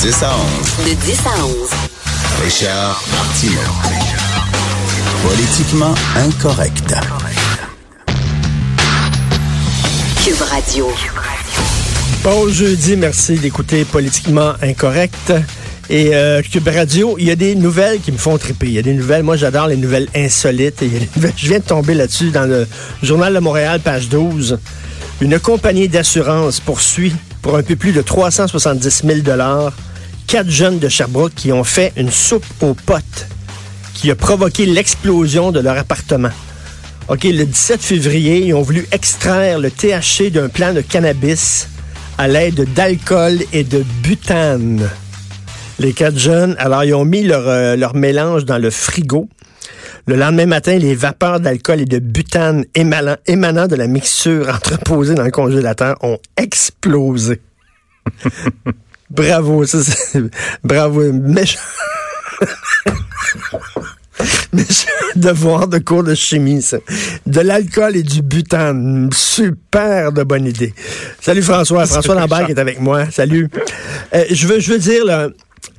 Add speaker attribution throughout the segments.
Speaker 1: 10 à 11.
Speaker 2: De 10 à 11.
Speaker 1: Richard Martineau. Politiquement incorrect.
Speaker 2: Cube Radio.
Speaker 3: Bon jeudi, merci d'écouter Politiquement Incorrect. Et euh, Cube Radio, il y a des nouvelles qui me font triper. Il y a des nouvelles, moi j'adore les nouvelles insolites. Et il y a des nouvelles- je viens de tomber là-dessus dans le Journal de Montréal, page 12. Une compagnie d'assurance poursuit pour un peu plus de 370 000 quatre jeunes de Sherbrooke qui ont fait une soupe aux potes qui a provoqué l'explosion de leur appartement. OK, le 17 février, ils ont voulu extraire le THC d'un plant de cannabis à l'aide d'alcool et de butane. Les quatre jeunes, alors ils ont mis leur, euh, mélange dans le frigo. Le lendemain matin, les vapeurs d'alcool et de butane émanant, émanant de la mixture entreposée dans le congélateur ont explosé. Bravo, ça, c'est- bravo, méchant. Méchant devoir de cours de chimie, ça. De l'alcool et du butane. Super de bonne idée. Salut François. François Lambert qui est avec moi. Salut. Euh, je veux, je veux dire, là,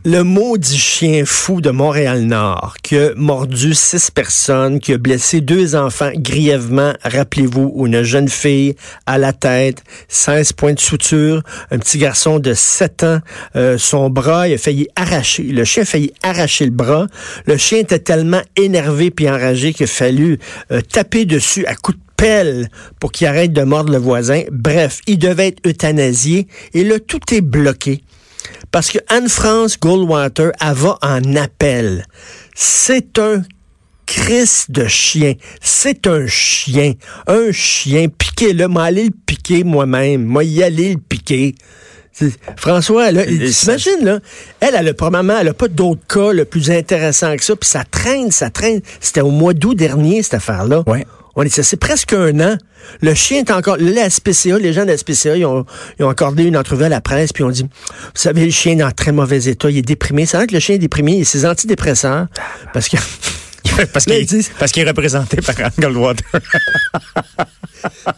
Speaker 3: le maudit chien fou de Montréal-Nord qui a mordu six personnes, qui a blessé deux enfants grièvement, rappelez-vous, une jeune fille à la tête, 16 points de suture, un petit garçon de 7 ans, euh, son bras, il a failli arracher, le chien a failli arracher le bras. Le chien était tellement énervé puis enragé qu'il a fallu euh, taper dessus à coups de pelle pour qu'il arrête de mordre le voisin. Bref, il devait être euthanasié et là, tout est bloqué. Parce que Anne-France Goldwater, elle va en appel. C'est un Chris de chien. C'est un chien. Un chien. Piquez-le. Moi, aller le piquer moi-même. Moi, y aller le piquer. François, là, t'imagines, là, elle, elle a probablement, elle a pas d'autres cas le plus intéressant que ça, puis ça traîne, ça traîne. C'était au mois d'août dernier, cette affaire-là.
Speaker 4: Ouais.
Speaker 3: On est, ça, c'est presque un an. Le chien est encore. La SPCA, les gens de la SPCA, ils ont, ils ont accordé une entrevue à la presse, puis ont dit Vous savez, le chien est en très mauvais état, il est déprimé. C'est vrai que le chien est déprimé, il a ses antidépresseurs. Parce que.
Speaker 4: parce qu'il est représenté par Goldwater.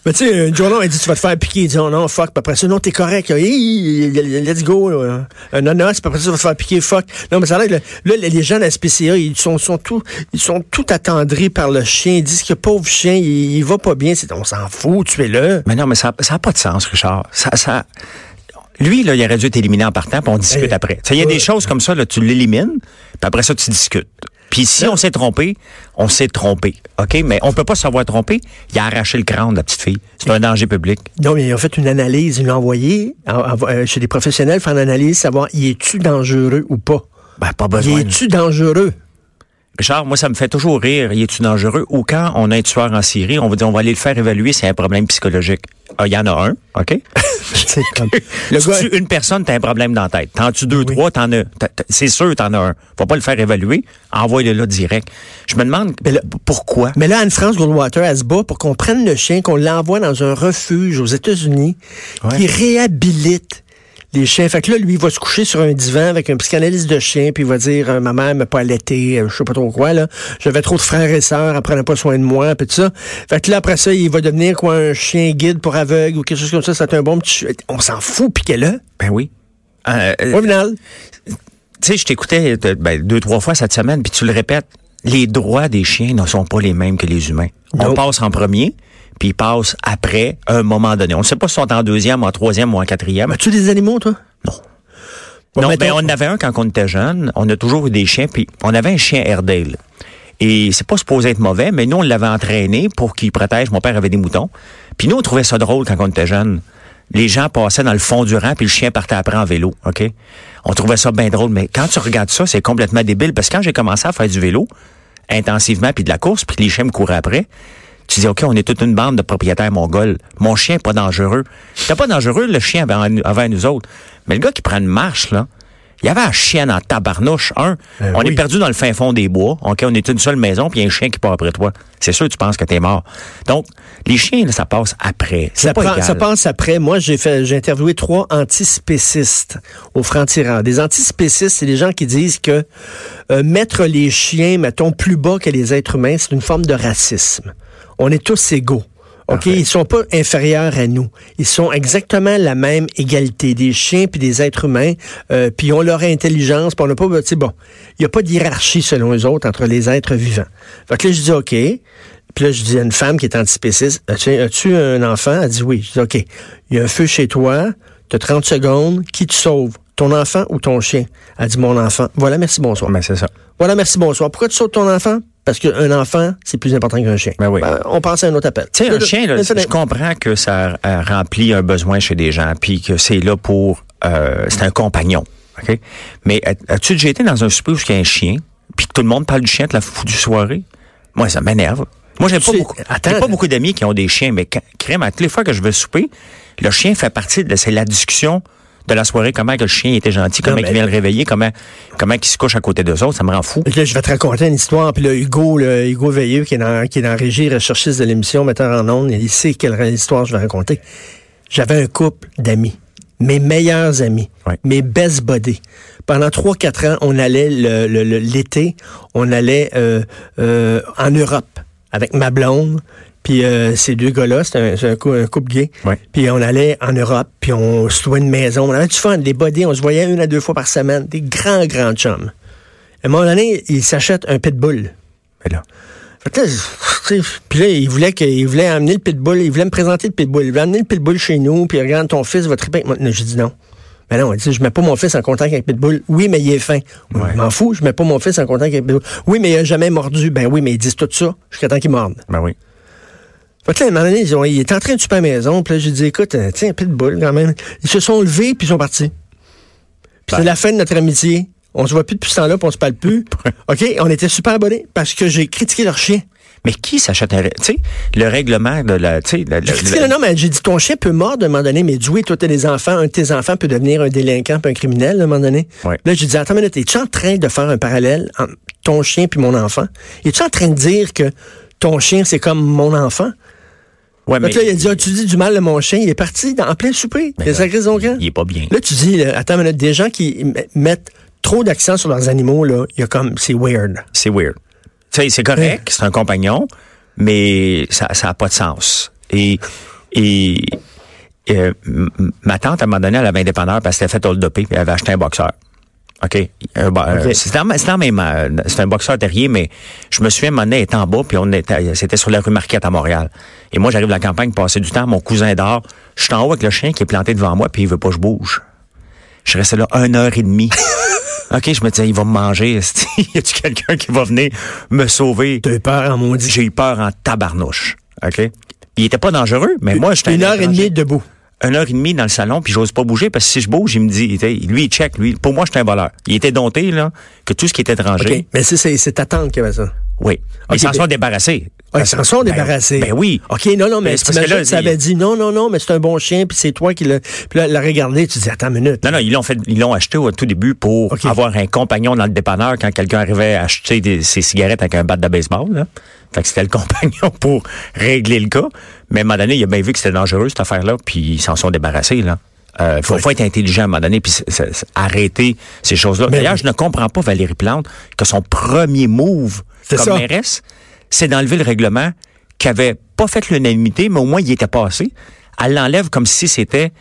Speaker 3: Mais tu sais, une journée, elle dit Tu vas te faire piquer. Il dit Oh non, fuck. Puis après ça, non, t'es correct. Hey, let's go. là. Un nonos, puis après ça, tu vas te faire piquer, fuck. Non, mais ça a l'air là, les gens de la SPCA, ils sont, sont tout, ils sont tout attendris par le chien. Ils disent que pauvre chien, il, il va pas bien. On s'en fout, tu es là.
Speaker 4: mais non, mais ça n'a pas de sens, Richard. Ça, ça, lui, là, il aurait dû être éliminé en partant, puis on discute
Speaker 3: Eh,
Speaker 4: après. Il y a des choses comme ça, là, tu l'élimines, puis après ça, tu discutes. Puis si on s'est trompé, on s'est trompé. OK? Mais on peut pas savoir tromper. Il a arraché le crâne de la petite fille. C'est un danger public.
Speaker 3: Non, mais ils ont fait une analyse, ils l'ont envoyé en- en- euh, chez des professionnels faire une analyse, savoir y est-tu dangereux ou pas?
Speaker 4: Ben, pas
Speaker 3: Y
Speaker 4: besoin.
Speaker 3: est-tu dangereux?
Speaker 4: Richard, moi, ça me fait toujours rire. Y est-tu dangereux? Ou quand on a un tueur en Syrie, on va dire, on va aller le faire évaluer, c'est un problème psychologique. Ah, Il y en a un, OK?
Speaker 3: C'est comme- le
Speaker 4: tu
Speaker 3: gars,
Speaker 4: une personne, t'as un problème dans la tête. T'en tues deux, trois, t'en as. C'est sûr, t'en as un. Faut pas le faire évaluer. Envoie-le là direct. Je me demande
Speaker 3: Mais là-
Speaker 4: pourquoi.
Speaker 3: mais là, Anne-France Goldwater, elle se bat pour qu'on prenne le chien, qu'on l'envoie dans un refuge aux États-Unis,
Speaker 4: Ouais.
Speaker 3: qui réhabilite les chiens. Fait que là, lui, il va se coucher sur un divan avec un psychanalyste de chien, puis il va dire, euh, ma mère m'a pas allaité, euh, je sais pas trop quoi, là. J'avais trop de frères et sœurs, elle prenait pas soin de moi, puis tout ça. Fait que là, après ça, il va devenir, quoi, un chien guide pour aveugle ou quelque chose comme ça. C'est un bon petit. On s'en fout, piquez-le.
Speaker 4: Ben oui. Euh, euh, tu sais, je t'écoutais euh, ben, deux, trois fois cette semaine, puis tu le répètes. Les droits des chiens ne sont pas les mêmes que les humains. On passe en premier, puis ils passent après, à un moment donné. On ne sait pas si ils sont en deuxième, en troisième ou en quatrième.
Speaker 3: As-tu des animaux, toi?
Speaker 4: Non.
Speaker 3: Bon,
Speaker 4: non,
Speaker 3: mettons-
Speaker 4: ben, on en avait un quand on était jeune. On a toujours eu des chiens. Puis on avait un chien Airedale. Et c'est pas supposé être mauvais, mais nous, on l'avait entraîné pour qu'il protège. Mon père avait des moutons. Puis nous, on trouvait ça drôle quand on était jeune. Les gens passaient dans le fond du rang, puis le chien partait après en vélo, OK? On trouvait ça bien drôle, mais quand tu regardes ça, c'est complètement débile. Parce que quand j'ai commencé à faire du vélo, intensivement, puis de la course, puis les chiens me couraient après, Tu dis, OK, on est toute une bande de propriétaires mongols. Mon chien pas dangereux. C'était pas dangereux, le chien avant, avant nous autres. Mais le gars qui prend une marche, là, il y avait un chien en tabarnouche, un.
Speaker 3: Ben
Speaker 4: on
Speaker 3: oui.
Speaker 4: est perdu dans le fin fond des bois. OK, on est une seule maison, puis il y a un chien qui part après toi. C'est sûr, tu penses que t'es mort. Donc, les chiens, là, ça passe après.
Speaker 3: Ça,
Speaker 4: pas
Speaker 3: prend-
Speaker 4: égal.
Speaker 3: ça passe après. Moi, j'ai fait, j'ai interviewé trois antispécistes au franc-tireur. Des antispécistes, c'est des gens qui disent que euh, mettre les chiens, mettons, plus bas que les êtres humains, c'est une forme de racisme. On est tous égaux. OK, ils sont pas inférieurs à nous. Ils sont exactement la même égalité des chiens puis des êtres humains, euh, puis ils ont leur intelligence, puis on n'a pas, tu sais, bon, il y a pas de hiérarchie selon les autres entre les êtres vivants. Fait que là, je dis OK. Puis là, je dis à une femme qui est antispéciste, as-tu, as-tu un enfant? Elle dit oui. Je dis OK. Il y a un feu chez toi, tu as 30 secondes, qui te sauve? Ton enfant ou ton chien? Elle dit mon enfant. Voilà, merci, bonsoir.
Speaker 4: Ben, c'est ça.
Speaker 3: Voilà, merci, bonsoir. Pourquoi tu sautes ton enfant? Parce qu'un enfant, c'est plus important qu'un chien.
Speaker 4: Ben oui.
Speaker 3: on passe à un autre appel.
Speaker 4: Tu sais, un chien, là, je comprends que ça euh, remplit un besoin chez des gens, puis que c'est là pour... euh, c'est un compagnon, OK? Mais as- as-tu déjà été dans un souper où il y a un chien, puis que tout le monde parle du chien de la foutue soirée? Moi, ça m'énerve. Moi, j'ai
Speaker 3: Tu
Speaker 4: pas beaucoup,
Speaker 3: attends,
Speaker 4: j'ai pas beaucoup d'amis qui ont des chiens, mais quand- crème, à toutes les fois que je vais souper, le chien fait partie de... C'est la discussion de la soirée, comment que le chien était gentil, comment il vient le réveiller, comment comment il se couche à côté d'eux autres, ça me rend fou.
Speaker 3: Là, je vais te raconter une histoire. Puis là, Hugo, là, Hugo Veilleux, qui est dans, qui est dans régie recherchiste de l'émission, metteur en ondes, il sait quelle histoire je vais raconter. J'avais un couple d'amis, mes meilleurs amis,
Speaker 4: Ouais.
Speaker 3: mes best buddies. Pendant trois, quatre ans, on allait le- le- le- l'été, on allait euh, euh, en Europe avec ma blonde. Puis euh, ces deux gars-là, c'est un, un cou- un couple gay.
Speaker 4: Ouais.
Speaker 3: Puis on allait en Europe, puis on se louait une maison. On avait du fun, des buddies, on se voyait une à deux fois par semaine. Des grands, grands chums. À un moment donné, il s'achète un pitbull.
Speaker 4: Mais là,
Speaker 3: Puis là, il voulait, que, il voulait amener le pitbull, il voulait me présenter le pitbull. Il voulait amener le pitbull chez nous, puis regarde, ton fils va triper avec moi. J'ai dit non. Mais non, dit, je mets pas mon fils en contact avec Pitbull. Oui, mais il est fin.
Speaker 4: Ouais.
Speaker 3: Je m'en fous, je mets pas mon fils en contact avec Pitbull. Oui, mais il a jamais mordu. Ben oui, mais ils disent tout ça jusqu'à temps qu'il morde.
Speaker 4: ben oui.
Speaker 3: Fait que là, à un moment donné, ils ont- il est en train de super à la maison, puis là, j'ai dit, écoute, euh, tiens, Pitbull, quand même. Ils se sont levés, puis ils sont partis. Puis c'est la fin de notre amitié. On se voit plus depuis ce temps-là, puis on se parle plus. OK? On était super abonnés parce que j'ai critiqué leur chien.
Speaker 4: Mais qui s'achète un... Tu sais, le règlement de la... Tu sais, le-
Speaker 3: J'ai
Speaker 4: le-
Speaker 3: critiqué le nom, mais j'ai dit, ton chien peut mordre à un moment donné, mais Dewey, toi, t'as des enfants, un de tes enfants peut devenir un délinquant puis un criminel à un moment donné.
Speaker 4: Ouais.
Speaker 3: Là, j'ai dit, attends une minute, es-tu en train de faire un parallèle entre ton chien puis mon enfant? Es-tu en train de dire que ton chien, c'est comme mon enfant?
Speaker 4: Ouais,
Speaker 3: que là, il a dit, ah, tu dis du mal de mon chien, il est parti dans, en plein souper. Camp.
Speaker 4: il est pas bien.
Speaker 3: Là, tu dis, là, attends minute, des gens qui mettent trop d'accent sur leurs animaux, là, il y a comme, c'est weird.
Speaker 4: C'est weird. Tu sais, c'est correct, c'est un compagnon, mais ça ça a pas de sens. Et et euh, ma tante à un moment donné, elle avait un dépanneur parce qu'elle s'était fait hold upper, puis elle avait acheté un boxeur. OK. Bo- euh,
Speaker 3: OK.
Speaker 4: Même, euh, c'était un boxeur terrier, mais je me souviens, elle était en bas, puis on était, c'était sur la rue Marquette à Montréal. Et moi, j'arrive de la campagne, passer du temps, mon cousin dort. Je suis en haut avec le chien qui est planté devant moi, puis il veut pas que je bouge. Je restais là une heure et demie. OK, je me disais, il va me manger. y a-tu quelqu'un qui va venir me sauver?
Speaker 3: T'as eu peur en maudit.
Speaker 4: J'ai eu peur en tabarnouche. OK? Il était pas dangereux, mais moi, j'étais
Speaker 3: Une
Speaker 4: un
Speaker 3: heure et demie debout.
Speaker 4: Une heure et demie dans le salon, puis j'ose pas bouger, parce que si je bouge, il me dit, lui, il check, lui. Pour moi, j'étais un voleur. Il était dompté, là, que tout ce qui était étranger.
Speaker 3: Mais c'est, c'est, c'est ta tante qui avait ça?
Speaker 4: Oui. Mais
Speaker 3: OK,
Speaker 4: ils s'en
Speaker 3: mais-
Speaker 4: sont débarrassés.
Speaker 3: Ah, ils s'en sont
Speaker 4: Ben-
Speaker 3: débarrassés.
Speaker 4: Ben, oui.
Speaker 3: OK, non, non, mais
Speaker 4: Mais c'est parce que là,
Speaker 3: ça avait dit non, non, non, mais c'est un bon chien, puis c'est toi qui l'as. Puis là, l'a regardé, tu dis, attends une minute.
Speaker 4: Non, non, ils l'ont fait, ils l'ont acheté au tout début pour avoir un compagnon dans le dépanneur quand quelqu'un arrivait à acheter des, ses cigarettes avec un bat de baseball, là. Fait que c'était le compagnon pour régler le cas. Mais à un moment donné, il a bien vu que c'était dangereux, cette affaire-là, puis ils s'en sont débarrassés, là. Euh, faut, faut être intelligent à un moment donné, puis arrêter ces choses-là.
Speaker 3: Mais
Speaker 4: D'ailleurs,
Speaker 3: oui.
Speaker 4: je ne comprends pas, Valérie Plante, que son premier move comme
Speaker 3: ça.
Speaker 4: mairesse, c'est d'enlever le règlement qui avait pas fait l'unanimité, mais au moins il était passé. Elle l'enlève comme si c'était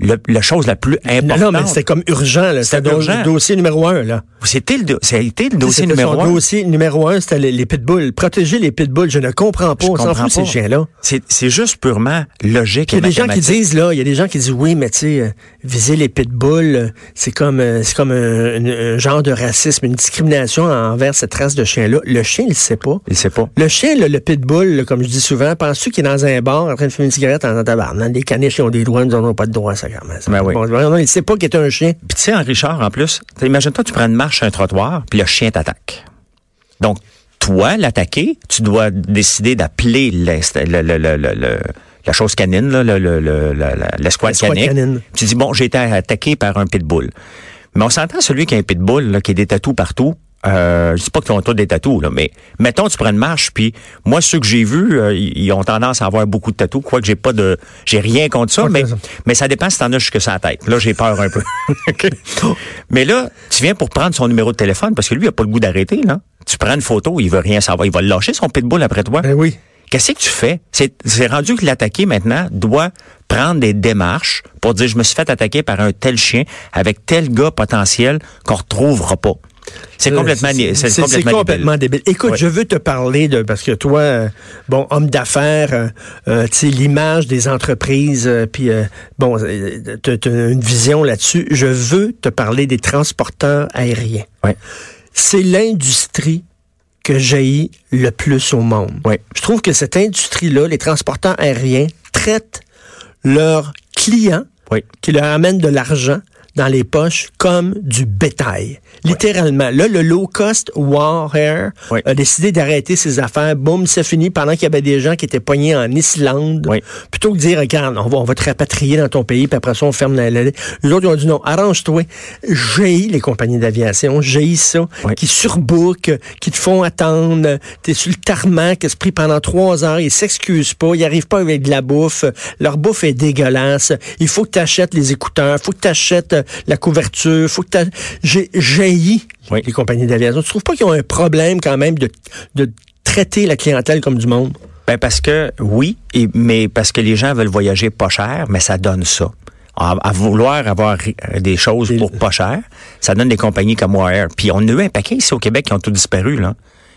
Speaker 4: le- la chose la plus importante.
Speaker 3: non, mais c'était comme urgent, là. C'était
Speaker 4: urgent.
Speaker 3: le dossier numéro un, là.
Speaker 4: C'était le, do- ça a été le dossier numéro
Speaker 3: son
Speaker 4: un.
Speaker 3: dossier numéro un, c'était les, les pitbulls. Protéger les pitbulls, je ne comprends pas.
Speaker 4: Je
Speaker 3: On s'en fout, ces chiens-là.
Speaker 4: C'est, juste purement logique
Speaker 3: il y a des gens qui disent, là, il y a des gens qui disent, oui, mais tu sais, euh, viser les pitbulls, c'est comme, euh, c'est comme un, un- un genre de racisme, une discrimination envers cette race de chien-là. Le chien, il sait pas.
Speaker 4: Il sait pas.
Speaker 3: Le chien, là, le pitbull, là, comme je dis souvent, penses-tu qu'il est dans un bar en train de fumer une cigarette en tabarnak? Les caniches, ils ont des droits, nous n'avons pas de droits, ça, quand même.
Speaker 4: Ben oui.
Speaker 3: Bon, non, il sait pas qu'il est un chien.
Speaker 4: Puis tu sais, en Richard, en plus, imagine-toi, tu prends une marche sur un trottoir, puis le chien t'attaque. Donc, toi, l'attaquer, tu dois décider d'appeler le- le- le- le- le- la chose canine, là, le- le- le- la- la- l'escouade
Speaker 3: L'escouade
Speaker 4: canine.
Speaker 3: canine.
Speaker 4: Tu dis, bon, j'ai été attaqué par un pitbull. Mais on s'entend celui qui a un pitbull, là, qui a des tatous partout. Euh, je dis pas qu'ils ont tous des tatous, là, mais mettons, tu prends une marche, puis moi, ceux que j'ai vus, euh, ils ont tendance à avoir beaucoup de tatous, quoique j'ai pas de, j'ai rien contre ça, mais,
Speaker 3: ça.
Speaker 4: mais ça dépend si t'en as jusque sa tête. Là, j'ai peur un peu. Mais là, tu viens pour prendre son numéro de téléphone, parce que lui, il a pas le goût d'arrêter, là. Tu prends une photo, il veut rien savoir. Il va lâcher, son pitbull, après toi.
Speaker 3: Ben oui.
Speaker 4: Qu'est-ce que tu fais? C'est rendu que l'attaqué maintenant doit prendre des démarches pour dire je me suis fait attaquer par un tel chien avec tel gars potentiel qu'on retrouvera pas. C'est
Speaker 3: Euh,
Speaker 4: complètement,
Speaker 3: c'est-
Speaker 4: complètement,
Speaker 3: débile. Écoute, je veux te parler de parce que toi, euh, bon, homme d'affaires, euh, euh, tu sais l'image des entreprises, puis bon, t'as t'as une vision là-dessus. Je veux te parler des transporteurs aériens.
Speaker 4: Ouais.
Speaker 3: C'est l'industrie que j'ai le plus au monde.
Speaker 4: Ouais.
Speaker 3: Je trouve que cette industrie-là, les transporteurs aériens traitent leurs clients
Speaker 4: Oui.
Speaker 3: qui leur amènent de l'argent dans les poches comme du bétail. Littéralement. Là, le low cost War Air
Speaker 4: Oui.
Speaker 3: a décidé d'arrêter ses affaires. Boum, c'est fini pendant qu'il y avait des gens qui étaient poignés en Islande.
Speaker 4: Oui.
Speaker 3: Plutôt que de dire, regarde, on va, on va te rapatrier dans ton pays, puis après ça, on ferme la... la- Les autres, ils ont dit non, arrange-toi. J'ai les compagnies d'aviation, j'ai ça, qui surbookent, qui te font attendre. T'es sur le tarmac, qui se pris pendant trois heures, ils s'excusent pas, ils arrivent pas avec de la bouffe. Leur bouffe est dégueulasse. Il faut que tu achètes les écouteurs, faut que tu achètes la couverture, faut que tu J'ai j'ai
Speaker 4: Oui.
Speaker 3: les compagnies d'aviation. Tu trouves pas qu'ils ont un problème quand même de, de traiter la clientèle comme du monde?
Speaker 4: Ben parce que oui, et, mais parce que les gens veulent voyager pas cher, mais ça donne ça. À, à vouloir avoir euh, des choses pour pas cher, ça donne des compagnies comme Wire. Puis on a eu un paquet ici au Québec qui ont tout disparu là.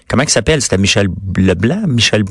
Speaker 4: Comment il s'appelle? C'était Michel Leblanc, Michel.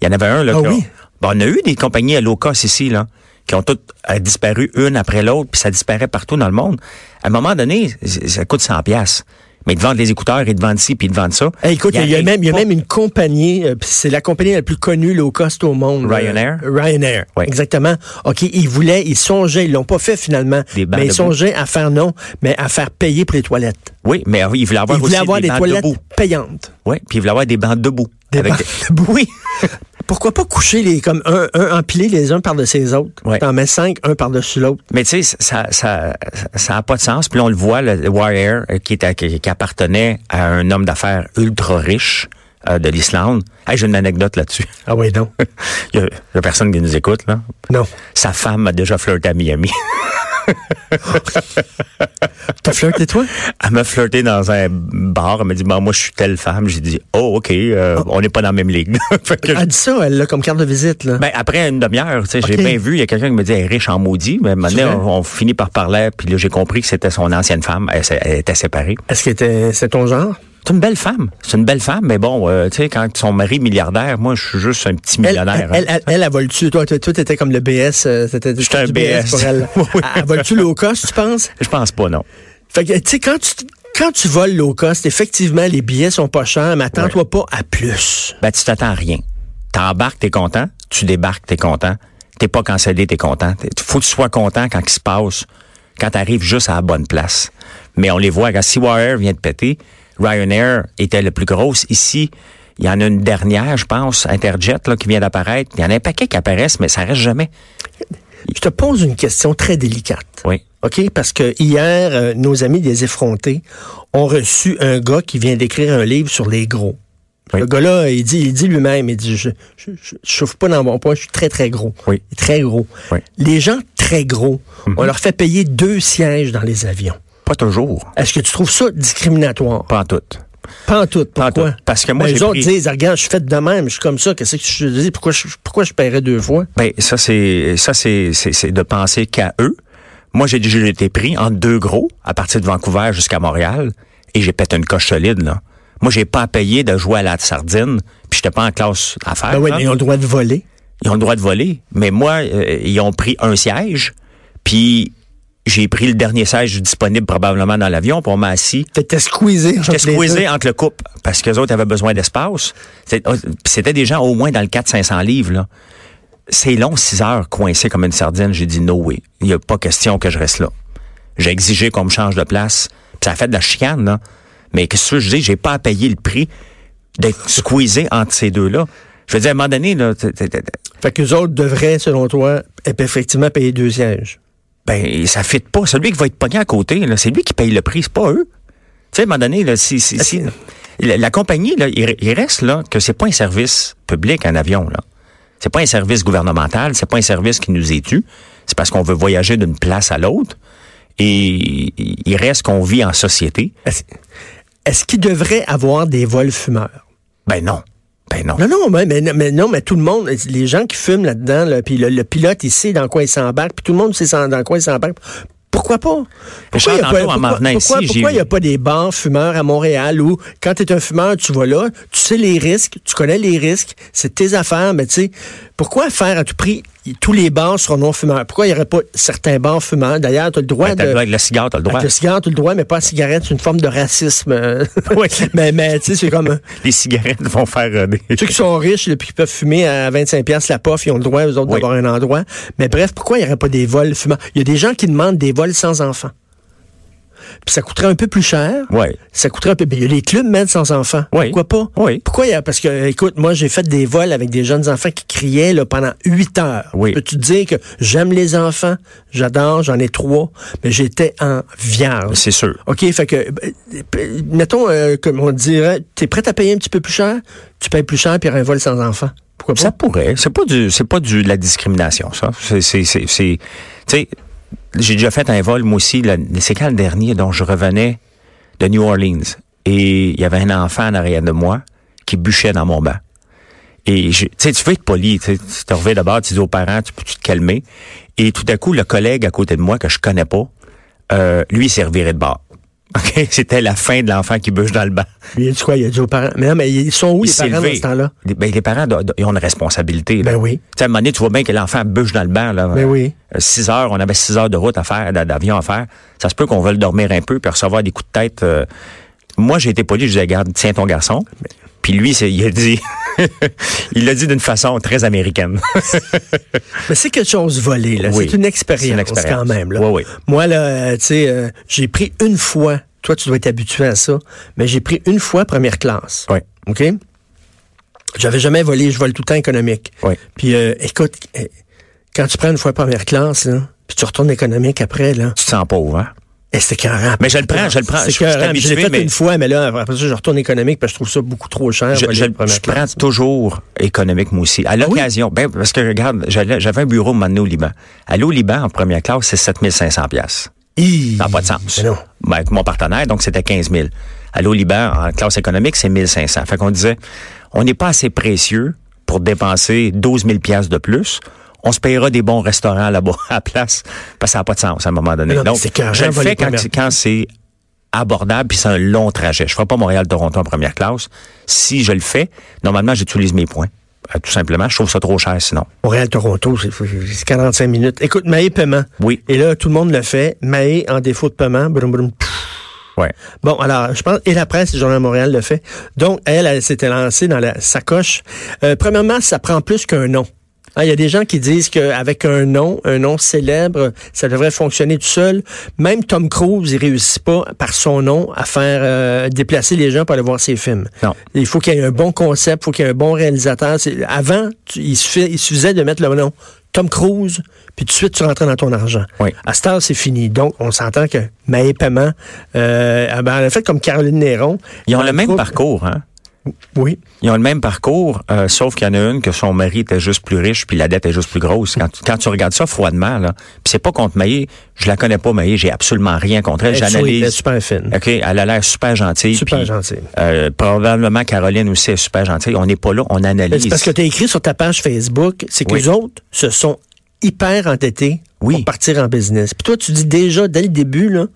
Speaker 4: Il y en avait un là.
Speaker 3: Ah oui?
Speaker 4: Ben, on a eu des compagnies à low cost ici là qui ont toutes euh, disparu une après l'autre, puis ça disparaît partout dans le monde. À un moment donné, ça coûte 100 pièces. Mais ils te vendent les écouteurs, ils te vendent ci, puis ils te vendent ça.
Speaker 3: Hey, écoute, il y a, même, il y a même une compagnie, euh, c'est la compagnie la plus connue low cost au monde.
Speaker 4: Ryanair?
Speaker 3: Euh, Ryanair,
Speaker 4: Oui.
Speaker 3: exactement. OK, ils voulaient, ils songeaient, ils l'ont pas fait finalement,
Speaker 4: Des
Speaker 3: mais ils songeaient à faire non, mais à faire payer pour les toilettes.
Speaker 4: Oui, mais ils voulaient avoir
Speaker 3: Ils voulaient
Speaker 4: aussi
Speaker 3: avoir des toilettes
Speaker 4: debout.
Speaker 3: payantes.
Speaker 4: Oui, puis ils voulaient avoir des bancs debout.
Speaker 3: Des
Speaker 4: Avec
Speaker 3: bancs debout.
Speaker 4: Oui.
Speaker 3: Pourquoi pas coucher les comme un, un empilés les uns par-dessus les autres?
Speaker 4: Ouais.
Speaker 3: T'en mets cinq, un par-dessus l'autre.
Speaker 4: Mais tu sais, ça, ça, ça a pas de sens. Puis là, on le voit, le Wire Air, qui, était- qui, qui appartenait à un homme d'affaires ultra riche euh, de l'Islande. Hey, j'ai une anecdote là-dessus.
Speaker 3: Ah oui, donc.
Speaker 4: Il y, a, il y a personne qui nous écoute, là.
Speaker 3: Non.
Speaker 4: Sa femme a déjà flirté à Miami.
Speaker 3: T'as flirté toi?
Speaker 4: Elle m'a flirté dans un bar. Elle m'a dit, bon, moi, je suis telle femme. J'ai dit, oh, OK, euh, on n'est pas dans la même ligue. Que
Speaker 3: Elle dit ça, elle l'a comme carte de visite, là.
Speaker 4: Ben, après une demi-heure, tu sais, j'ai bien vu, il y a quelqu'un qui me dit, elle est riche en maudit. Mais maintenant, on, on finit par parler, puis là, j'ai compris que c'était son ancienne femme. Elle, était séparée.
Speaker 3: Est-ce que c'est ton genre?
Speaker 4: C'est une belle femme. C'est une belle femme, mais bon, euh, tu sais, quand son mari est milliardaire, moi, je suis juste un petit millionnaire.
Speaker 3: elle,
Speaker 4: hein.
Speaker 3: elle, elle, elle vole-tu? Toi, toi, t'étais comme le BS. euh,
Speaker 4: J'étais un
Speaker 3: du
Speaker 4: BS.
Speaker 3: pour elle. Elle vole-tu low cost, tu penses?
Speaker 4: Je pense pas, non.
Speaker 3: Fait que, tu sais, quand tu, quand tu voles low cost, effectivement, les billets sont pas chers, mais attends-toi pas à plus.
Speaker 4: Ben, tu t'attends à rien. T'embarques, t'es content. Tu débarques, t'es content. T'es pas cancellé, t'es content. Faut que tu sois content quand il se passe, quand t'arrives juste à la bonne place. Mais on les voit, quand Seawair vient de péter, Ryanair était le plus grosse. Ici, il y en a une dernière, je pense, Interjet, là, qui vient d'apparaître. Il y en a un paquet qui apparaissent, mais ça reste jamais.
Speaker 3: Je te pose une question très délicate.
Speaker 4: Oui.
Speaker 3: OK? Parce que hier, euh, nos amis des effrontés ont reçu un gars qui vient d'écrire un livre sur les gros.
Speaker 4: Oui.
Speaker 3: Le gars-là, il dit, il dit lui-même, il dit, je, je, je, je chauffe pas dans mon point, je suis très, très gros.
Speaker 4: Oui.
Speaker 3: Très gros.
Speaker 4: Oui.
Speaker 3: Les gens très gros, on leur fait payer deux sièges dans les avions.
Speaker 4: Pas toujours.
Speaker 3: Est-ce que tu trouves ça discriminatoire?
Speaker 4: Pas en tout.
Speaker 3: Pas en tout.
Speaker 4: Pas en tout. Parce que moi,
Speaker 3: Ben, les autres
Speaker 4: pris-
Speaker 3: disent, regarde, je suis fait de même, je suis comme ça, qu'est-ce que je dis? Pourquoi je, pourquoi je paierais deux fois?
Speaker 4: Ben ça c'est ça c'est c'est c'est de penser qu'à eux. Moi j'ai déjà été pris en deux gros à partir de Vancouver jusqu'à Montréal et j'ai pété une coche solide là. Moi j'ai pas à payer de jouer à la sardine puis j'étais pas en classe d'affaires.
Speaker 3: Ben oui,
Speaker 4: là.
Speaker 3: mais ils ont le droit de voler.
Speaker 4: Ils ont le droit de voler, mais moi euh, ils ont pris un siège puis j'ai pris le dernier siège disponible probablement dans l'avion puis on m'a assis
Speaker 3: T'étais squeezé.
Speaker 4: J'étais squeezé entre le couple parce que les autres avaient besoin d'espace. Oh, C'était des gens au moins dans le 400-500 livres. là. C'est long, 6 heures, coincé comme une sardine. J'ai dit no way. Il n'y a pas question que je reste là. J'ai exigé qu'on me change de place. Ça a fait de la chicane, là. Mais qu'est-ce que je dis? J'ai pas à payer le prix d'être squeezé entre ces deux-là. Je veux dire, à un moment donné, là,
Speaker 3: Fait qu'eux autres devraient, selon toi, effectivement payer deux sièges.
Speaker 4: Ben, ça fit pas. Celui qui va être pogné à côté, c'est lui qui paye le prix, c'est pas eux. Tu sais, à un moment donné, là, si, si, si- la, la compagnie, là, il, il reste là que c'est pas un service public, un avion, là. C'est pas un service gouvernemental, c'est pas un service qui nous est dû. C'est parce qu'on veut voyager d'une place à l'autre. Et il reste qu'on vit en société.
Speaker 3: Est-ce est-ce qu'il devrait avoir des vols fumeurs?
Speaker 4: Ben non. Ben non.
Speaker 3: Non, non, mais, mais, mais non, mais tout le monde, les gens qui fument là-dedans, là, puis le, le pilote, il sait dans quoi il s'embarque, puis tout le monde sait dans quoi il s'embarque. Pourquoi pas? Pourquoi il n'y a, pas- pourquoi- pourquoi-
Speaker 4: ici,
Speaker 3: pourquoi y a pas des bars fumeurs à Montréal où, quand tu es un fumeur, tu vas là, tu sais les risques, tu connais les risques, c'est tes affaires, mais tu sais, pourquoi faire à tout prix, tous les bars seront non-fumeurs? Pourquoi il n'y aurait pas certains bars fumeurs? D'ailleurs, tu as le droit
Speaker 4: Ben,
Speaker 3: de...
Speaker 4: avec le cigare, t'as le droit.
Speaker 3: Avec le cigare, tu as le droit, mais pas la cigarette, c'est une forme de racisme. euh, oui, mais, mais tu sais, c'est comme...
Speaker 4: Les cigarettes vont faire euh, des...
Speaker 3: Ceux qui sont riches et qui peuvent fumer à 25 pièces la pof, ils ont le droit, eux autres,
Speaker 4: Oui.
Speaker 3: d'avoir un endroit. Mais bref, pourquoi il n'y aurait pas des vols fumants? Il y a des gens qui demandent des vols sans enfants. Puis ça coûterait un peu plus cher.
Speaker 4: Ouais.
Speaker 3: Ça coûterait un peu. Il y a des clubs med sans enfants.
Speaker 4: Oui.
Speaker 3: Pourquoi pas?
Speaker 4: Oui.
Speaker 3: Pourquoi il y a. Parce que, écoute, moi, j'ai fait des vols avec des jeunes enfants qui criaient là, pendant huit heures.
Speaker 4: Oui.
Speaker 3: Peux-tu te dire que j'aime les enfants? J'adore, j'en ai trois, mais j'étais en vierge.
Speaker 4: C'est sûr.
Speaker 3: OK, fait que, euh, mettons, euh, comme on dirait, tu es prêt à payer un petit peu plus cher? Tu payes plus cher puis il y aura un vol sans enfant. Pourquoi pas?
Speaker 4: Ça pourrait. C'est pas du, c'est pas du, de la discrimination, ça. C'est, c'est, c'est, c'est- tu sais, j'ai déjà fait un vol, moi aussi, c'est quand le dernier dont je revenais de New Orleans? Et il y avait un enfant en arrière de moi qui bûchait dans mon banc. Et je- tu sais, tu veux être poli, tu te reviens d'abord, tu dis aux parents, tu peux te calmer. Et tout à coup, le collègue à côté de moi que je connais pas, euh, lui, il de bord. OK? C'était la fin de l'enfant qui bûche dans le banc.
Speaker 3: Il a dit quoi? Il a dit aux parents. Mais non, mais ils sont où,
Speaker 4: Il
Speaker 3: les parents, dans
Speaker 4: levé.
Speaker 3: ce temps-là?
Speaker 4: Les- Ben, les parents ils ont une responsabilité. là.
Speaker 3: Ben oui.
Speaker 4: Tu sais, à un moment donné, tu vois bien que l'enfant bûche dans le banc. Là,
Speaker 3: Ben oui.
Speaker 4: Euh, Six heures, on avait six heures de route à faire, d'a- d'avion à faire. Ça se peut qu'on veuille dormir un peu puis recevoir des coups de tête. euh. Moi, j'ai été poli, je disais, regarde, tiens ton garçon. Puis lui, il a dit, il l'a dit d'une façon très américaine.
Speaker 3: Mais c'est quelque chose volé, là.
Speaker 4: Oui.
Speaker 3: C'est une expérience,
Speaker 4: C'est une expérience.
Speaker 3: quand même, là.
Speaker 4: Oui, oui.
Speaker 3: Moi, là, euh, tu sais, euh, j'ai pris une fois, toi, tu dois être habitué à ça, mais j'ai pris une fois première classe.
Speaker 4: Oui.
Speaker 3: OK? J'avais jamais volé, je vole tout le temps économique.
Speaker 4: Oui.
Speaker 3: Puis, euh, écoute, euh, quand tu prends une fois première classe, là, puis tu retournes économique après, là,
Speaker 4: tu te sens pauvre, hein?
Speaker 3: Et c'est carré.
Speaker 4: Mais je le prends, je le prends.
Speaker 3: C'est
Speaker 4: Je-
Speaker 3: l'ai fait
Speaker 4: mais-
Speaker 3: une fois, mais là, après ça, je retourne économique parce que je trouve ça beaucoup trop cher.
Speaker 4: Je, je- je prends toujours économique, moi aussi. À
Speaker 3: Ah
Speaker 4: l'occasion, ben, parce que regarde, j'avais un bureau maintenant au Liban. Aller au Liban en première classe, c'est 7500 pièces. Ça n'a pas de sens.
Speaker 3: Non.
Speaker 4: Ben, avec mon partenaire, donc c'était 15 000. Aller au Liban en classe économique, c'est 1500. Fait qu'on disait, on n'est pas assez précieux pour dépenser 12 000 pièces de plus. On se payera des bons restaurants là-bas à la place, parce que ça n'a pas de sens à un moment donné.
Speaker 3: Non,
Speaker 4: donc, je le fais quand, quand c'est abordable, puis c'est un long trajet. Je ne ferai pas Montréal-Toronto en première classe. Si je le fais, normalement, j'utilise mes points. Euh, tout simplement, je trouve ça trop cher sinon.
Speaker 3: Montréal-Toronto, c'est c'est 45 minutes. Écoute, Maé paiement.
Speaker 4: Oui.
Speaker 3: Et là, tout le monde le fait. Maé en défaut de paiement. Brum, brum.
Speaker 4: Ouais.
Speaker 3: Bon, alors, je pense, et la presse, le Journal de Montréal le fait. Donc, elle, elle s'était lancée dans la sacoche. Euh, premièrement, ça prend plus qu'un nom. Hein, Il y a des gens qui disent qu'avec un nom, un nom célèbre, ça devrait fonctionner tout seul. Même Tom Cruise, il réussit pas par son nom à faire euh, déplacer les gens pour aller voir ses films.
Speaker 4: Non.
Speaker 3: Il faut qu'il y ait un bon concept, il faut qu'il y ait un bon réalisateur. Avant, tu- il, suffisait, il suffisait de mettre le nom Tom Cruise, puis tout de suite, tu rentrais dans ton argent.
Speaker 4: Oui.
Speaker 3: À cette heure, c'est fini. Donc, on s'entend que Maë Paiement, euh, ah ben, a fait comme Caroline Néron.
Speaker 4: Ils ont le même parcours, hein?
Speaker 3: Oui.
Speaker 4: Ils ont le même parcours, euh, sauf qu'il y en a une que son mari était juste plus riche, puis la dette est juste plus grosse. Quand, tu- quand tu regardes ça froidement, là, puis c'est pas contre Maillé, je la connais pas, Maillé, j'ai absolument rien contre elle.
Speaker 3: Sweet, elle est
Speaker 4: J'analyse.
Speaker 3: super fine.
Speaker 4: OK, elle a l'air super gentille.
Speaker 3: Super gentille.
Speaker 4: euh, probablement Caroline aussi est super gentille. On n'est pas là, on analyse.
Speaker 3: C'est parce que tu as écrit sur ta page Facebook, c'est que
Speaker 4: Oui.
Speaker 3: les autres se sont hyper entêtés
Speaker 4: Oui.
Speaker 3: pour partir en business. Puis toi, tu dis déjà, dès le début, là,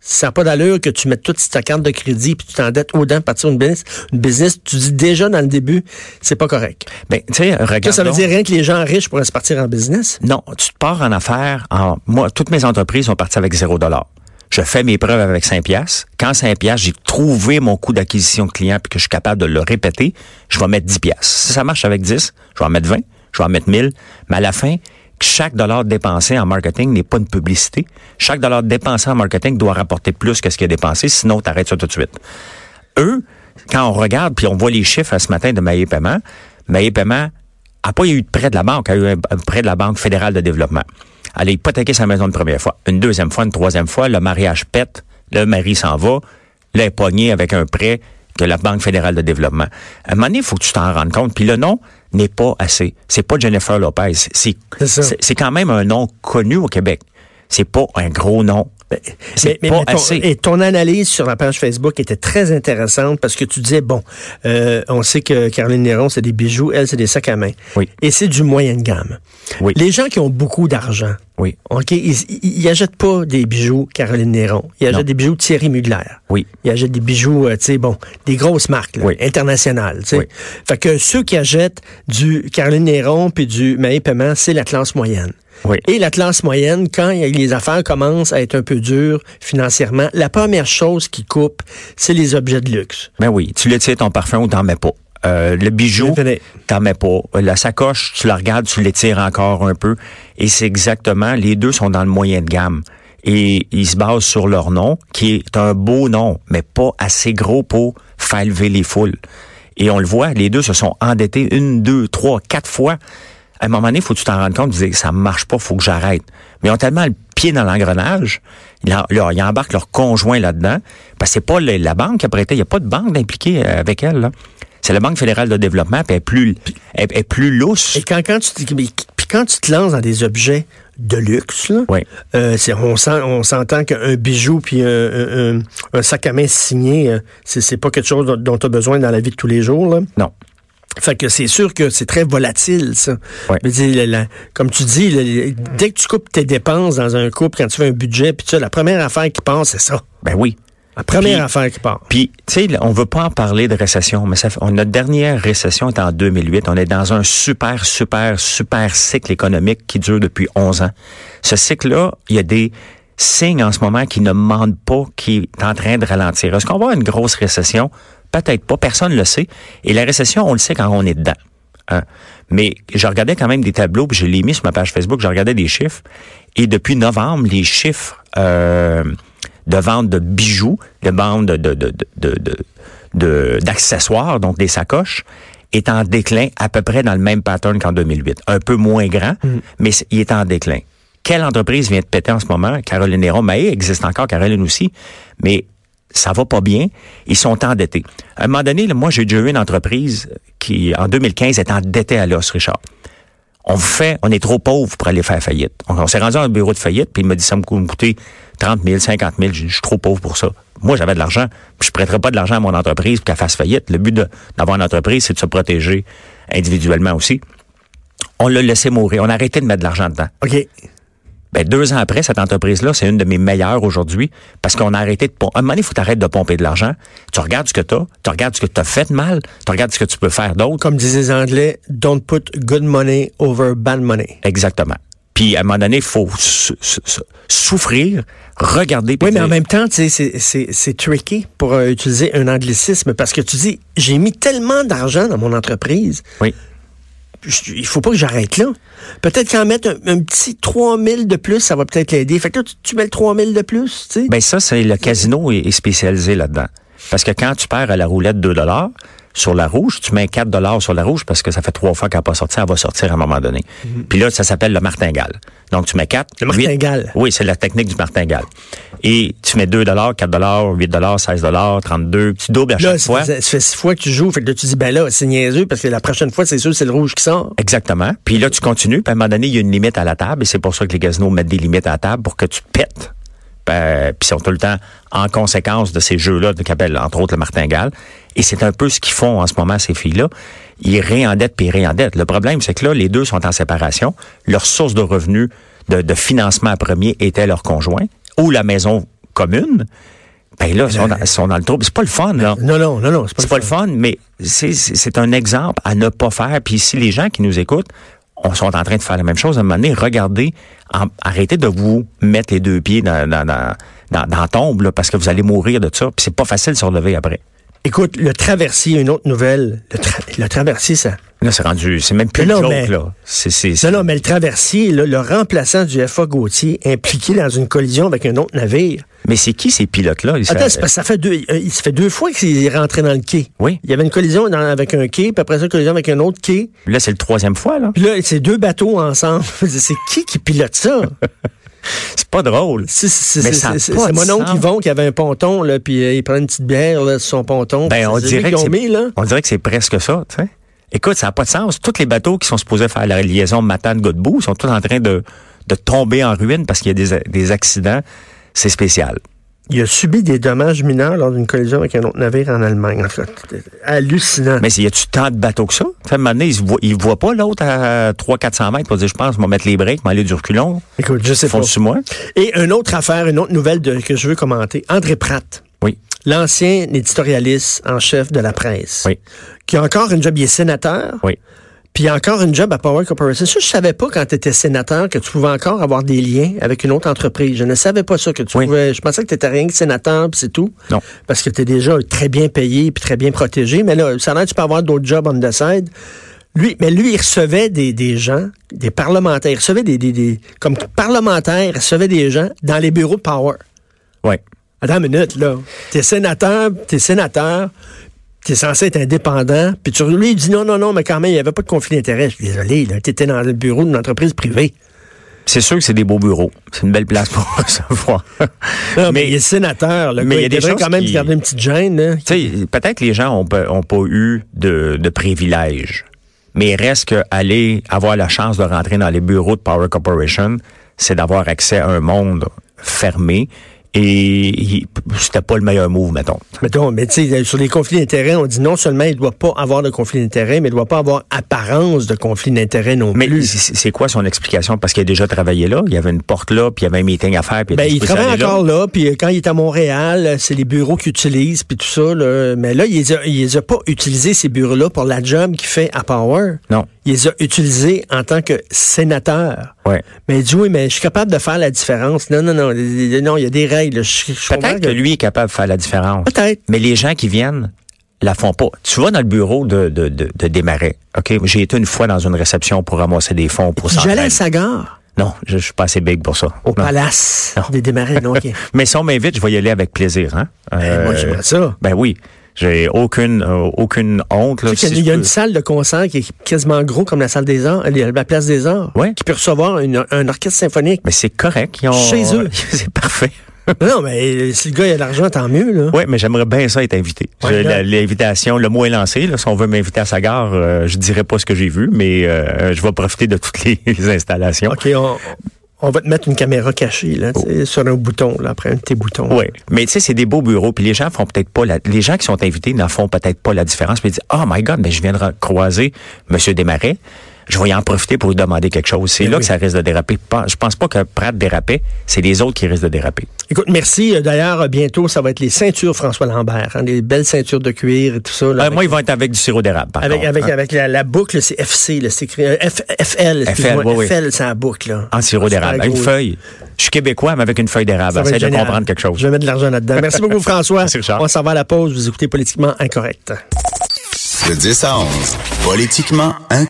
Speaker 3: ça n'a pas d'allure que tu mettes toute ta carte de crédit puis tu t'endettes pour partir une business. Une business, tu dis déjà dans le début, c'est pas correct.
Speaker 4: Ben, tu sais, regarde.
Speaker 3: Ça, veut dire rien que les gens riches pourraient se partir en business?
Speaker 4: Non, tu te pars en affaires. En, moi, toutes mes entreprises sont parties avec zéro dollar. Je fais mes preuves avec 5 piastres. Quand 5 piastres, j'ai trouvé mon coût d'acquisition de client puis que je suis capable de le répéter, je vais mettre 10 piastres. Si ça marche avec 10, je vais en mettre 20, je vais en mettre 1000. Mais à la fin, chaque dollar dépensé en marketing n'est pas une publicité. Chaque dollar dépensé en marketing doit rapporter plus que ce qu'il a dépensé, sinon tu arrêtes ça tout de suite. Eux, quand on regarde, puis on voit les chiffres ce matin de Maillé Paiement, Maillé Paiement n'a pas eu de prêt de la banque, a eu un prêt de la Banque fédérale de développement. Elle a hypothéqué sa maison une première fois. Une deuxième fois, une troisième fois, le mariage pète, le mari s'en va, là, elle est pogné avec un prêt de la Banque fédérale de développement. À un moment donné, il faut que tu t'en rendes compte. Puis le nom n'est pas assez. C'est pas Jennifer Lopez. C'est quand même un nom connu au Québec. C'est pas un gros nom. C'est
Speaker 3: Mais- mais-
Speaker 4: pas
Speaker 3: mais ton,
Speaker 4: assez.
Speaker 3: Et ton analyse sur la page Facebook était très intéressante parce que tu disais, bon, euh, on sait que Caroline Néron, c'est des bijoux, elle, c'est des sacs à main.
Speaker 4: Oui.
Speaker 3: Et c'est du moyenne gamme.
Speaker 4: Oui.
Speaker 3: Les gens qui ont beaucoup d'argent,
Speaker 4: Oui.
Speaker 3: OK, ils, ils, ils achètent pas des bijoux Caroline Néron. Ils achètent
Speaker 4: Non.
Speaker 3: des bijoux Thierry Mugler.
Speaker 4: Oui.
Speaker 3: Ils achètent des bijoux, euh, tu sais, bon, des grosses marques, là,
Speaker 4: Oui.
Speaker 3: internationales, tu sais.
Speaker 4: Oui.
Speaker 3: Fait que ceux qui achètent du Caroline Néron puis du Maï Paiement, c'est la classe moyenne.
Speaker 4: Oui.
Speaker 3: Et la classe moyenne, quand les affaires commencent à être un peu dures financièrement, la première chose qui coupe, c'est les objets de luxe.
Speaker 4: Ben oui, tu l'étires ton parfum ou t'en mets pas. Euh, le bijou, t'en mets pas. La sacoche, tu la regardes, tu l'étires encore un peu. Et c'est exactement, les deux sont dans le moyen de gamme. Et ils se basent sur leur nom, qui est un beau nom, mais pas assez gros pour faire lever les foules. Et on le voit, les deux se sont endettés une, deux, trois, quatre fois. À un moment donné, faut que tu t'en rendes compte, tu dis, ça marche pas, faut que j'arrête. Mais ils ont tellement le pied dans l'engrenage, ils, en- leur- ils embarquent leur conjoint là-dedans, parce que c'est pas la banque qui a prêté, il n'y a pas de banque impliquée euh, avec elle. là. C'est la Banque fédérale de développement, puis elle est plus, elle, elle est plus lousse.
Speaker 3: Et quand, quand, tu, puis quand tu te lances dans des objets de luxe, là,
Speaker 4: Oui.
Speaker 3: euh, on, sent, on s'entend qu'un bijou puis un, un- un- un sac à main signé, euh, c'est pas quelque chose dont- dont tu as besoin dans la vie de tous les jours. Là.
Speaker 4: Non.
Speaker 3: Fait que c'est sûr que c'est très volatile, ça.
Speaker 4: Ouais.
Speaker 3: Je veux dire, la- la- comme tu dis, la- dès que tu coupes tes dépenses dans un couple, quand tu fais un budget, puis la première affaire qui passe, c'est ça.
Speaker 4: Ben oui.
Speaker 3: La première
Speaker 4: Puis-
Speaker 3: affaire qui part.
Speaker 4: Puis, tu sais, on veut pas en parler de récession, mais ça on- notre dernière récession est en 2008. On est dans un super, super, super cycle économique qui dure depuis 11 ans. Ce cycle-là, il y a des signes en ce moment qui ne mentent pas qu'il est en train de ralentir. Est-ce qu'on va avoir une grosse récession? Peut-être pas. Personne ne le sait. Et la récession, on le sait quand on est dedans. Hein. Mais je regardais quand même des tableaux, puis je l'ai mis sur ma page Facebook, je regardais des chiffres. Et depuis novembre, les chiffres euh, de vente de bijoux, de vente de, de, de, de, de- d'accessoires, donc des sacoches, est en déclin à peu près dans le même pattern qu'en 2008. Un peu moins grand, mais c- il est en déclin. Quelle entreprise vient de péter en ce moment? Caroline Néron, Maé existe encore, Caroline aussi, mais ça va pas bien. Ils sont endettés. À un moment donné, là, moi, j'ai déjà eu une entreprise qui, en 2015, est endettée à l'os, Richard. On fait, on est trop pauvre pour aller faire faillite. On, s'est rendu à un bureau de faillite, puis il m'a dit, ça me coûte me coûter 30 000, 50 000. J'ai dit, Je suis trop pauvre pour ça. Moi, j'avais de l'argent, puis je prêterais pas de l'argent à mon entreprise pour qu'elle fasse faillite. Le but d'avoir une entreprise, c'est de se protéger individuellement aussi. On l'a laissé mourir. On a arrêté de mettre de l'argent dedans.
Speaker 3: OK.
Speaker 4: Ben, deux ans après, cette entreprise-là, c'est une de mes meilleures aujourd'hui parce qu'on a arrêté de pomper. À un moment donné, il faut t'arrêter de pomper de l'argent. Tu regardes ce que tu as, tu regardes ce que tu as fait de mal, tu regardes ce que tu peux faire d'autre.
Speaker 3: Comme disaient les Anglais, don't put good money over bad money.
Speaker 4: Exactement. Puis, à un moment donné, il faut sou- sou- sou- souffrir, regarder.
Speaker 3: Oui, mais en même temps, tu sais, c'est- c'est c'est tricky pour euh, utiliser un anglicisme parce que tu dis, j'ai mis tellement d'argent dans mon entreprise,
Speaker 4: Oui.
Speaker 3: Il faut pas que j'arrête là. Peut-être qu'en mettre un, un petit 3000 de plus, ça va peut-être l'aider. Fait que là, tu, mets le 3000 de plus, tu sais.
Speaker 4: Ben, ça, c'est le casino est spécialisé là-dedans. Parce que quand tu perds à la roulette 2 dollars, sur la rouge, tu mets 4 dollars sur la rouge parce que ça fait trois fois qu'elle n'a pas sorti, elle va sortir à un moment donné. Puis là, ça s'appelle le martingale. Donc, tu mets 4.
Speaker 3: Mhm. Le martingale.
Speaker 4: Oui, c'est la technique du martingale. Et tu mets 2 dollars, 4 dollars, 8 dollars, 16 dollars, 32. Tu doubles à
Speaker 3: Là,
Speaker 4: chaque fois.
Speaker 3: ça fait six fois que tu joues. Fait que là, tu dis, ben là, c'est niaiseux parce que la prochaine fois, c'est sûr, c'est le rouge qui sort.
Speaker 4: Exactement. Puis là, tu continues. Puis à un moment donné, il y a une limite à la table. Et c'est pour ça que les casinos mettent des limites à la table pour que tu pètes. Euh, puis ils sont tout le temps en conséquence de ces jeux-là, de qu'appelle entre autres le martingale. Et c'est un peu ce qu'ils font en ce moment, ces filles-là. Ils réendettent puis ils réendettent. Le problème, c'est que là, les deux sont en séparation. Leur source de revenus, de, de financement premier était leur conjoint ou la maison commune. Ben là, ils sont dans, ils sont dans le trouble. C'est pas le fun, là.
Speaker 3: Non, non, non, non, c'est pas,
Speaker 4: le fun, mais c'est un exemple à ne pas faire. Puis si les gens qui nous écoutent on sont en train de faire la même chose, à un moment donné, regardez, en- arrêtez de vous mettre les deux pieds dans, dans, dans, dans, dans la tombe, là, parce que vous allez mourir de ça. Puis c'est pas facile de se relever après.
Speaker 3: Écoute, le traversier, une autre nouvelle. Le, tra- le traversier, ça.
Speaker 4: Là, c'est rendu, c'est même plus
Speaker 3: non,
Speaker 4: joke,
Speaker 3: mais-
Speaker 4: là.
Speaker 3: Non, non, mais le traversier, là, le remplaçant du FA Gauthier, impliqué dans une collision avec un autre navire.
Speaker 4: Mais c'est qui ces pilotes-là?
Speaker 3: Attends, parce que ça fait deux, euh, il se fait deux fois qu'il est rentré dans le quai.
Speaker 4: Oui.
Speaker 3: Il y avait une collision dans- avec un quai, puis après ça, une collision avec un autre quai.
Speaker 4: Là, c'est le troisième fois, là.
Speaker 3: Puis là, c'est deux bateaux ensemble. c'est qui qui pilote ça?
Speaker 4: C'est pas drôle.
Speaker 3: C'est mon oncle. Yvon qui avait un ponton, là, puis euh, il prend une petite bière là, sur son ponton.
Speaker 4: Ben, on dirait, que c'est,
Speaker 3: mis, là.
Speaker 4: on dirait que c'est presque ça, tu sais. Écoute, ça n'a pas de sens. Tous les bateaux qui sont supposés faire la liaison Matane-Godbout sont tous en train de, de tomber en ruine parce qu'il y a des, des accidents. C'est spécial.
Speaker 3: Il a subi des dommages mineurs lors d'une collision avec un autre navire en Allemagne. En fait, hallucinant.
Speaker 4: Mais y a-tu tant de bateaux que ça? Un moment donné, il ne voit, voit pas l'autre à 300-400 mètres pour dire, je pense, je vais mettre les breaks, m'aller du reculon.
Speaker 3: Écoute, je sais pas.
Speaker 4: Sur moi.
Speaker 3: Et une autre affaire, une autre nouvelle de- que je veux commenter. André Pratt,
Speaker 4: Oui.
Speaker 3: l'ancien éditorialiste en chef de la presse,
Speaker 4: Oui.
Speaker 3: qui a encore une job, il est sénateur,
Speaker 4: Oui.
Speaker 3: Puis encore une job à Power Corporation. Ça, je savais pas quand tu étais sénateur que tu pouvais encore avoir des liens avec une autre entreprise. Je ne savais pas ça, que tu
Speaker 4: Oui.
Speaker 3: pouvais... Je pensais que tu étais rien que sénateur, puis c'est tout.
Speaker 4: Non.
Speaker 3: Parce que tu es déjà très bien payé, puis très bien protégé. Mais là, ça a l'air que tu peux avoir d'autres jobs on the side. Lui, mais lui, il recevait des, des gens, des parlementaires, il recevait des, des, des- comme parlementaire, il recevait des gens dans les bureaux de Power.
Speaker 4: Oui.
Speaker 3: Attends une minute, là. T'es sénateur, t'es sénateur, t'es censé être indépendant, puis tu, lui, il dit non, non, non, mais quand même, il n'y avait pas de conflit d'intérêt. Je suis désolé, là. T'étais dans le bureau d'une entreprise privée.
Speaker 4: C'est sûr que c'est des beaux bureaux. C'est une belle place pour recevoir.
Speaker 3: Non, mais, il est sénateur, là.
Speaker 4: mais il y a des choses
Speaker 3: quand même
Speaker 4: qui-
Speaker 3: garder une petite gêne.
Speaker 4: Tu peut-être que les gens ont, pas- ont pas eu de, de privilèges, mais il reste qu'aller avoir la chance de rentrer dans les bureaux de Power Corporation, c'est d'avoir accès à un monde fermé. Et c'était pas le meilleur move, mettons.
Speaker 3: Mettons, mais tu sais, sur les conflits d'intérêts, on dit non seulement il ne doit pas avoir de conflit d'intérêts, mais il ne doit pas avoir apparence de conflit d'intérêts non
Speaker 4: Mais
Speaker 3: plus.
Speaker 4: c'est c'est quoi son explication? Parce qu'il a déjà travaillé là, il y avait une porte là, puis il y avait un meeting à faire. Puis
Speaker 3: Ben, il travaille encore là, puis euh, quand il est à Montréal, euh, c'est les bureaux qu'il utilise, puis tout ça. Là. Mais là, il les a, il les a pas utilisés, ces bureaux-là, pour la job qu'il fait à Power.
Speaker 4: Non.
Speaker 3: Il les a utilisés en tant que sénateur.
Speaker 4: Ouais.
Speaker 3: Mais il dit, oui, mais je suis capable de faire la différence. Non, non, non, non, il y a des règles. Comprends
Speaker 4: Peut-être que lui est capable de faire la différence.
Speaker 3: Peut-être.
Speaker 4: Mais les gens qui viennent la font pas. Tu vas dans le bureau de, de, de, de Desmarais. OK? J'ai été une fois dans une réception pour ramasser des fonds pour
Speaker 3: J'allais à. Sagar,
Speaker 4: Non, je, je suis pas assez big pour ça.
Speaker 3: au
Speaker 4: Non.
Speaker 3: palace
Speaker 4: Non.
Speaker 3: des. Non, ok.
Speaker 4: Mais si on m'invite, je vais y aller avec plaisir. Hein?
Speaker 3: Ben, moi, j'aimerais ça.
Speaker 4: Ben oui. J'ai aucune, euh, aucune honte. Là,
Speaker 3: Tu sais qu'il y a-
Speaker 4: si
Speaker 3: il y a une salle de concert qui est quasiment gros comme la salle des arts, euh, la place des arts,
Speaker 4: Ouais.
Speaker 3: qui peut recevoir une- un orchestre symphonique.
Speaker 4: Mais c'est correct. Ils ont...
Speaker 3: Chez eux.
Speaker 4: c'est parfait.
Speaker 3: non, mais si le gars il a de l'argent, tant mieux, là.
Speaker 4: Oui, mais j'aimerais bien ça être invité.
Speaker 3: Ouais,
Speaker 4: la- L'invitation, le mot est lancé. Là, si on veut m'inviter à sa gare, euh, je dirai pas ce que j'ai vu, mais euh, je vais profiter de toutes les, les installations.
Speaker 3: OK, on, on va te mettre une caméra cachée, là, sais, sur un bouton, là, après un de tes boutons.
Speaker 4: Oui, mais tu sais, c'est des beaux bureaux, puis les gens font peut-être pas la, les gens qui sont invités n'en font peut-être pas la différence, puis ils disent oh my God, mais je viens de croiser Monsieur Desmarais, je vais y en profiter pour lui demander quelque chose. C'est
Speaker 3: Ben
Speaker 4: là
Speaker 3: oui.
Speaker 4: que ça risque de déraper. Je pense pas que Pratt dérapait, c'est les autres qui risquent de déraper.
Speaker 3: Écoute, merci. Euh, D'ailleurs, euh, bientôt, ça va être les ceintures François Lambert, hein, les belles ceintures de cuir et tout ça. là,
Speaker 4: Euh,
Speaker 3: avec,
Speaker 4: moi, ils vont être avec du sirop d'érable, par
Speaker 3: avec,
Speaker 4: contre.
Speaker 3: avec,
Speaker 4: hein.
Speaker 3: avec la, la boucle, c'est FC, c'est écrit euh, F, FL,
Speaker 4: oui,
Speaker 3: c'est la boucle, là.
Speaker 4: En sirop d'érable. Une feuille. Je suis québécois, mais avec une feuille d'érable.
Speaker 3: Ça va
Speaker 4: Essaye
Speaker 3: être
Speaker 4: de comprendre quelque chose.
Speaker 3: Je vais mettre de l'argent là-dedans. Merci beaucoup, François.
Speaker 4: Merci.
Speaker 3: On s'en va à la pause. Vous écoutez Politiquement Incorrect.
Speaker 1: De 10 à 11, politiquement incorrect.